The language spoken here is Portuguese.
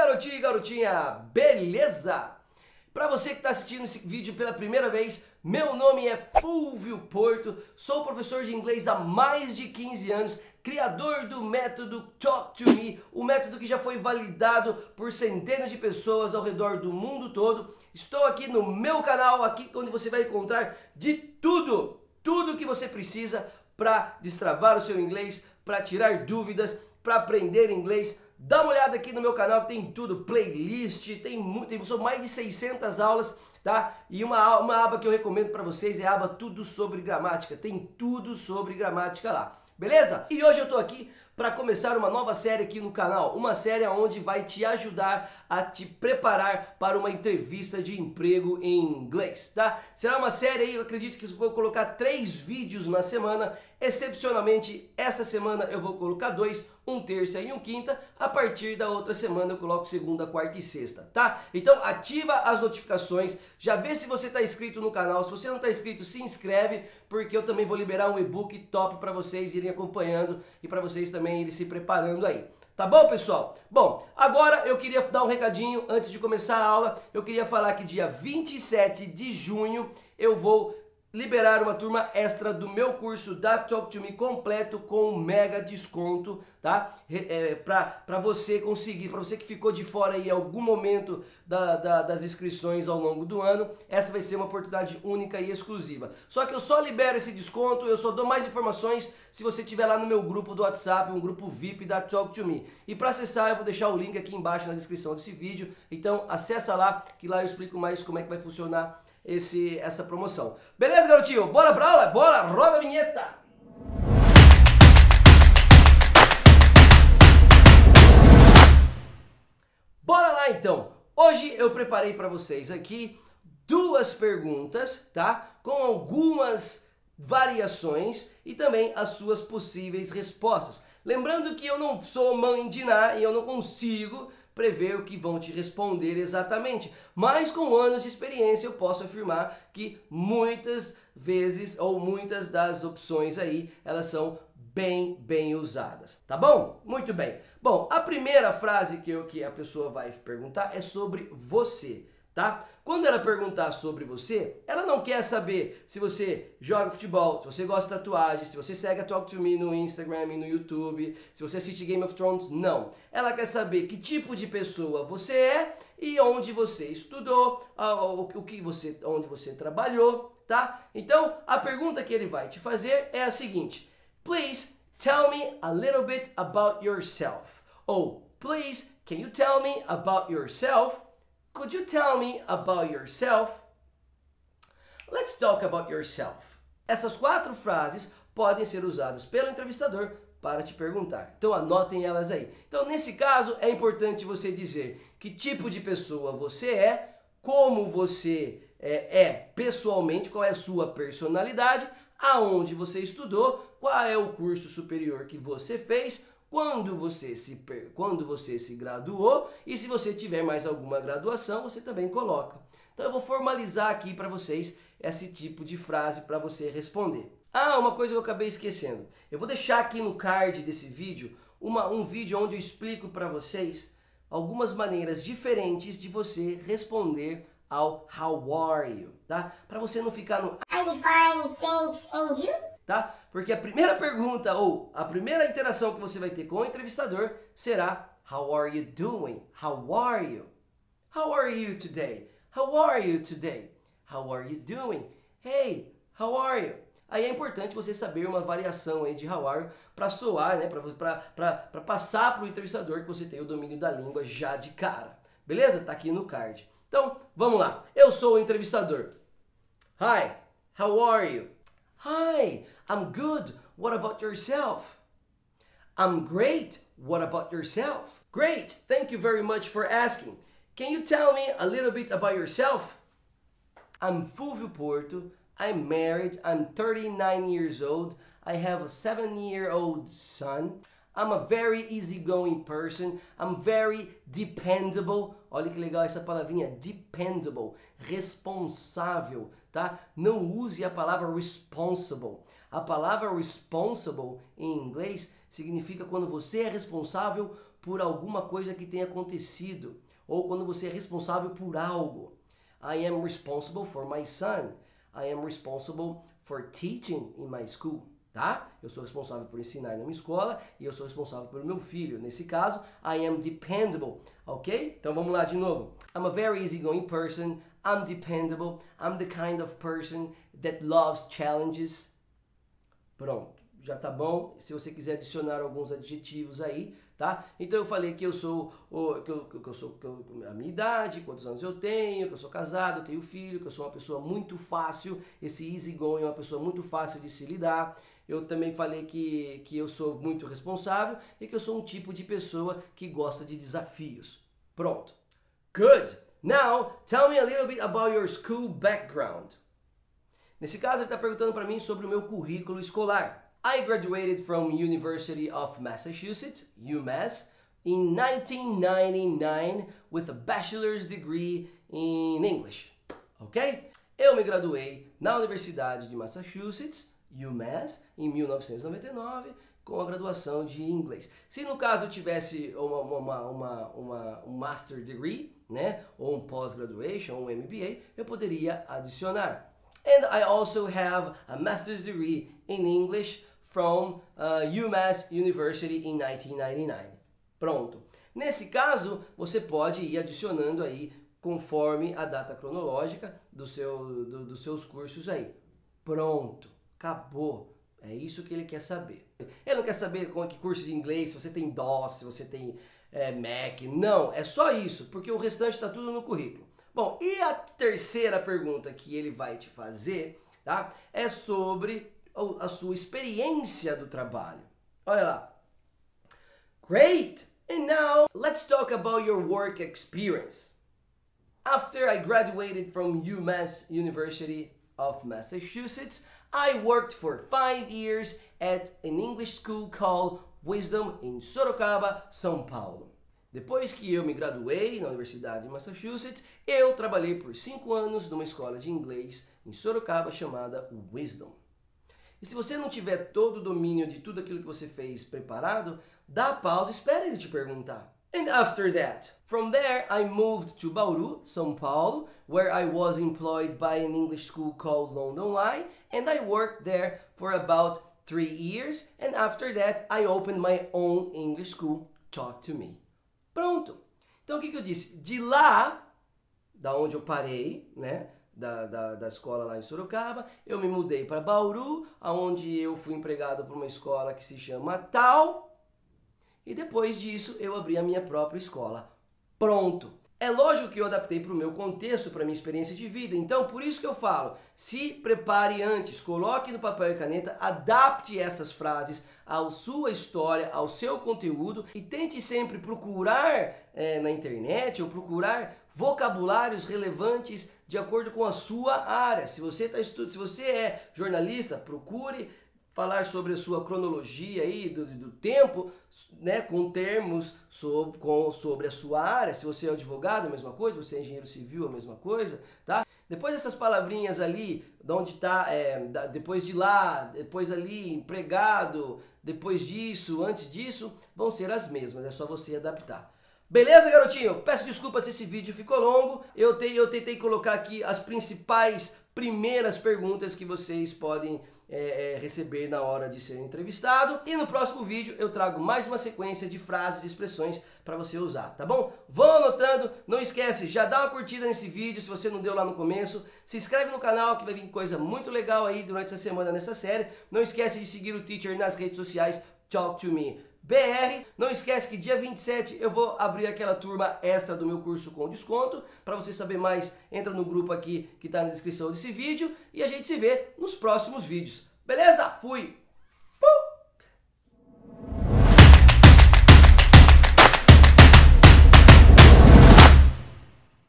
garotinho e garotinha, beleza? Para você que está assistindo esse vídeo pela primeira vez, meu nome é Fulvio Porto, sou professor de inglês há mais de 15 anos, criador do método Talk to Me, o método que já foi validado por centenas de pessoas ao redor do mundo todo. Estou aqui no meu canal, aqui onde você vai encontrar de tudo, tudo que você precisa para destravar o seu inglês, para tirar dúvidas, para aprender inglês Dá uma olhada aqui no meu canal, tem tudo, playlist, tem muito, tem, são mais de 600 aulas, tá? E uma, uma aba que eu recomendo para vocês é a aba Tudo Sobre Gramática, tem tudo sobre gramática lá. Beleza? E hoje eu tô aqui para começar uma nova série aqui no canal, uma série onde vai te ajudar a te preparar para uma entrevista de emprego em inglês, tá? Será uma série aí, eu acredito que eu vou colocar três vídeos na semana, excepcionalmente essa semana eu vou colocar dois, um terça e um quinta, a partir da outra semana eu coloco segunda, quarta e sexta, tá? Então ativa as notificações, já vê se você está inscrito no canal, se você não está inscrito se inscreve, porque eu também vou liberar um e-book top para vocês irem acompanhando e para vocês também ele se preparando aí. Tá bom, pessoal? Bom, agora eu queria dar um recadinho antes de começar a aula. Eu queria falar que dia 27 de junho eu vou liberar uma turma extra do meu curso da Talk to Me completo com um mega desconto, tá? É, para você conseguir, para você que ficou de fora aí em algum momento da, da, das inscrições ao longo do ano, essa vai ser uma oportunidade única e exclusiva. Só que eu só libero esse desconto, eu só dou mais informações se você estiver lá no meu grupo do WhatsApp, um grupo VIP da Talk to Me. E para acessar, eu vou deixar o link aqui embaixo na descrição desse vídeo, então acessa lá, que lá eu explico mais como é que vai funcionar esse, essa promoção. Beleza, garotinho? Bora pra aula? Bora, roda a vinheta! Bora lá então! Hoje eu preparei para vocês aqui duas perguntas, tá? Com algumas variações e também as suas possíveis respostas. Lembrando que eu não sou mãe de Ná e eu não consigo prever o que vão te responder exatamente. Mas com anos de experiência eu posso afirmar que muitas vezes ou muitas das opções aí, elas são bem, bem usadas. Tá bom? Muito bem. Bom, a primeira frase que, eu, que a pessoa vai perguntar é sobre você tá? Quando ela perguntar sobre você, ela não quer saber se você joga futebol, se você gosta de tatuagem, se você segue a Talk to Me no Instagram e no YouTube, se você assiste Game of Thrones, não. Ela quer saber que tipo de pessoa você é e onde você estudou, o que você, onde você trabalhou, tá? Então, a pergunta que ele vai te fazer é a seguinte: Please tell me a little bit about yourself. Ou, please, can you tell me about yourself? Could you tell me about yourself? Let's talk about yourself. Essas quatro frases podem ser usadas pelo entrevistador para te perguntar. Então anotem elas aí. Então nesse caso é importante você dizer que tipo de pessoa você é, como você é, é pessoalmente, qual é a sua personalidade, aonde você estudou, qual é o curso superior que você fez, quando você se quando você se graduou e se você tiver mais alguma graduação, você também coloca. Então eu vou formalizar aqui para vocês esse tipo de frase para você responder. Ah, uma coisa que eu acabei esquecendo. Eu vou deixar aqui no card desse vídeo uma, um vídeo onde eu explico para vocês algumas maneiras diferentes de você responder ao How are you, tá? Para você não ficar no I'm fine, thanks, and you? Tá? Porque a primeira pergunta ou a primeira interação que você vai ter com o entrevistador será How are you doing? How are you? How are you today? How are you today? How are you doing? Hey, how are you? Aí é importante você saber uma variação aí de how are you para soar, né? Para passar para o entrevistador que você tem o domínio da língua já de cara. Beleza? Tá aqui no card. Então, vamos lá. Eu sou o entrevistador. Hi, how are you? Hi, I'm good. What about yourself? I'm great. What about yourself? Great. Thank you very much for asking. Can you tell me a little bit about yourself? I'm Fulvio Porto. I'm married. I'm 39 years old. I have a seven year old son. I'm a very easygoing person. I'm very dependable. Olha que legal essa palavrinha, dependable, responsável, tá? Não use a palavra responsible. A palavra responsible em inglês significa quando você é responsável por alguma coisa que tenha acontecido ou quando você é responsável por algo. I am responsible for my son. I am responsible for teaching in my school. Tá? Eu sou responsável por ensinar na minha escola e eu sou responsável pelo meu filho. Nesse caso, I am dependable. Ok? Então vamos lá de novo. I'm a very easygoing person. I'm dependable. I'm the kind of person that loves challenges. Pronto já tá bom. Se você quiser adicionar alguns adjetivos aí, tá? Então eu falei que eu sou que eu, que eu sou que eu, a minha idade, quantos anos eu tenho, que eu sou casado, eu tenho filho, que eu sou uma pessoa muito fácil. Esse easy going é uma pessoa muito fácil de se lidar. Eu também falei que, que eu sou muito responsável e que eu sou um tipo de pessoa que gosta de desafios. Pronto. Good. Now, tell me a little bit about your school background. Nesse caso, ele está perguntando para mim sobre o meu currículo escolar. I graduated from University of Massachusetts, UMass, in 1999 with a bachelor's degree in English. Ok? Eu me graduei na Universidade de Massachusetts, UMass, em 1999 com a graduação de inglês. Se no caso tivesse uma, uma, uma, uma, um Master Degree, né, ou um Post-Graduation, um MBA, eu poderia adicionar. And I also have a Master's Degree in English from uh, UMass University in 1999. Pronto. Nesse caso, você pode ir adicionando aí conforme a data cronológica do seu, do, dos seus cursos aí. Pronto, acabou. É isso que ele quer saber. Ele não quer saber com que curso de inglês, se você tem DOS, se você tem é, Mac. Não, é só isso, porque o restante está tudo no currículo. Bom, e a terceira pergunta que ele vai te fazer, tá? É sobre a sua experiência do trabalho. Olha lá. Great! And now let's talk about your work experience. After I graduated from UMass University of Massachusetts, I worked for five years at an English school called Wisdom in Sorocaba, São Paulo. Depois que eu me graduei na Universidade de Massachusetts, eu trabalhei por cinco anos numa escola de inglês em Sorocaba chamada Wisdom. E se você não tiver todo o domínio de tudo aquilo que você fez preparado, dá pausa e espera ele te perguntar. And after that, from there I moved to Bauru, São Paulo, where I was employed by an English school called London Eye, and I worked there for about three years, and after that I opened my own English school, Talk to Me. Pronto. Então o que, que eu disse? De lá, da onde eu parei, né? da, da, da escola lá em Sorocaba, eu me mudei para Bauru, aonde eu fui empregado por uma escola que se chama Tal, e depois disso eu abri a minha própria escola. Pronto! É lógico que eu adaptei para o meu contexto, para a minha experiência de vida. Então, por isso que eu falo, se prepare antes, coloque no papel e caneta, adapte essas frases à sua história, ao seu conteúdo e tente sempre procurar é, na internet ou procurar vocabulários relevantes de acordo com a sua área. Se você está estudando, se você é jornalista, procure falar sobre a sua cronologia aí do, do tempo, né, com termos sobre, com, sobre a sua área. Se você é advogado, a mesma coisa. Você é engenheiro civil, a mesma coisa, tá? Depois dessas palavrinhas ali, de onde está, é, depois de lá, depois ali, empregado, depois disso, antes disso, vão ser as mesmas. É só você adaptar. Beleza, garotinho? Peço desculpas se esse vídeo ficou longo. Eu, te, eu tentei colocar aqui as principais primeiras perguntas que vocês podem é, é, receber na hora de ser entrevistado. E no próximo vídeo eu trago mais uma sequência de frases e expressões para você usar, tá bom? Vão anotando, não esquece, já dá uma curtida nesse vídeo se você não deu lá no começo. Se inscreve no canal que vai vir coisa muito legal aí durante essa semana nessa série. Não esquece de seguir o Teacher nas redes sociais Talk to Me. BR. Não esquece que dia 27 eu vou abrir aquela turma extra do meu curso com desconto. Para você saber mais, entra no grupo aqui que está na descrição desse vídeo e a gente se vê nos próximos vídeos. Beleza? Fui!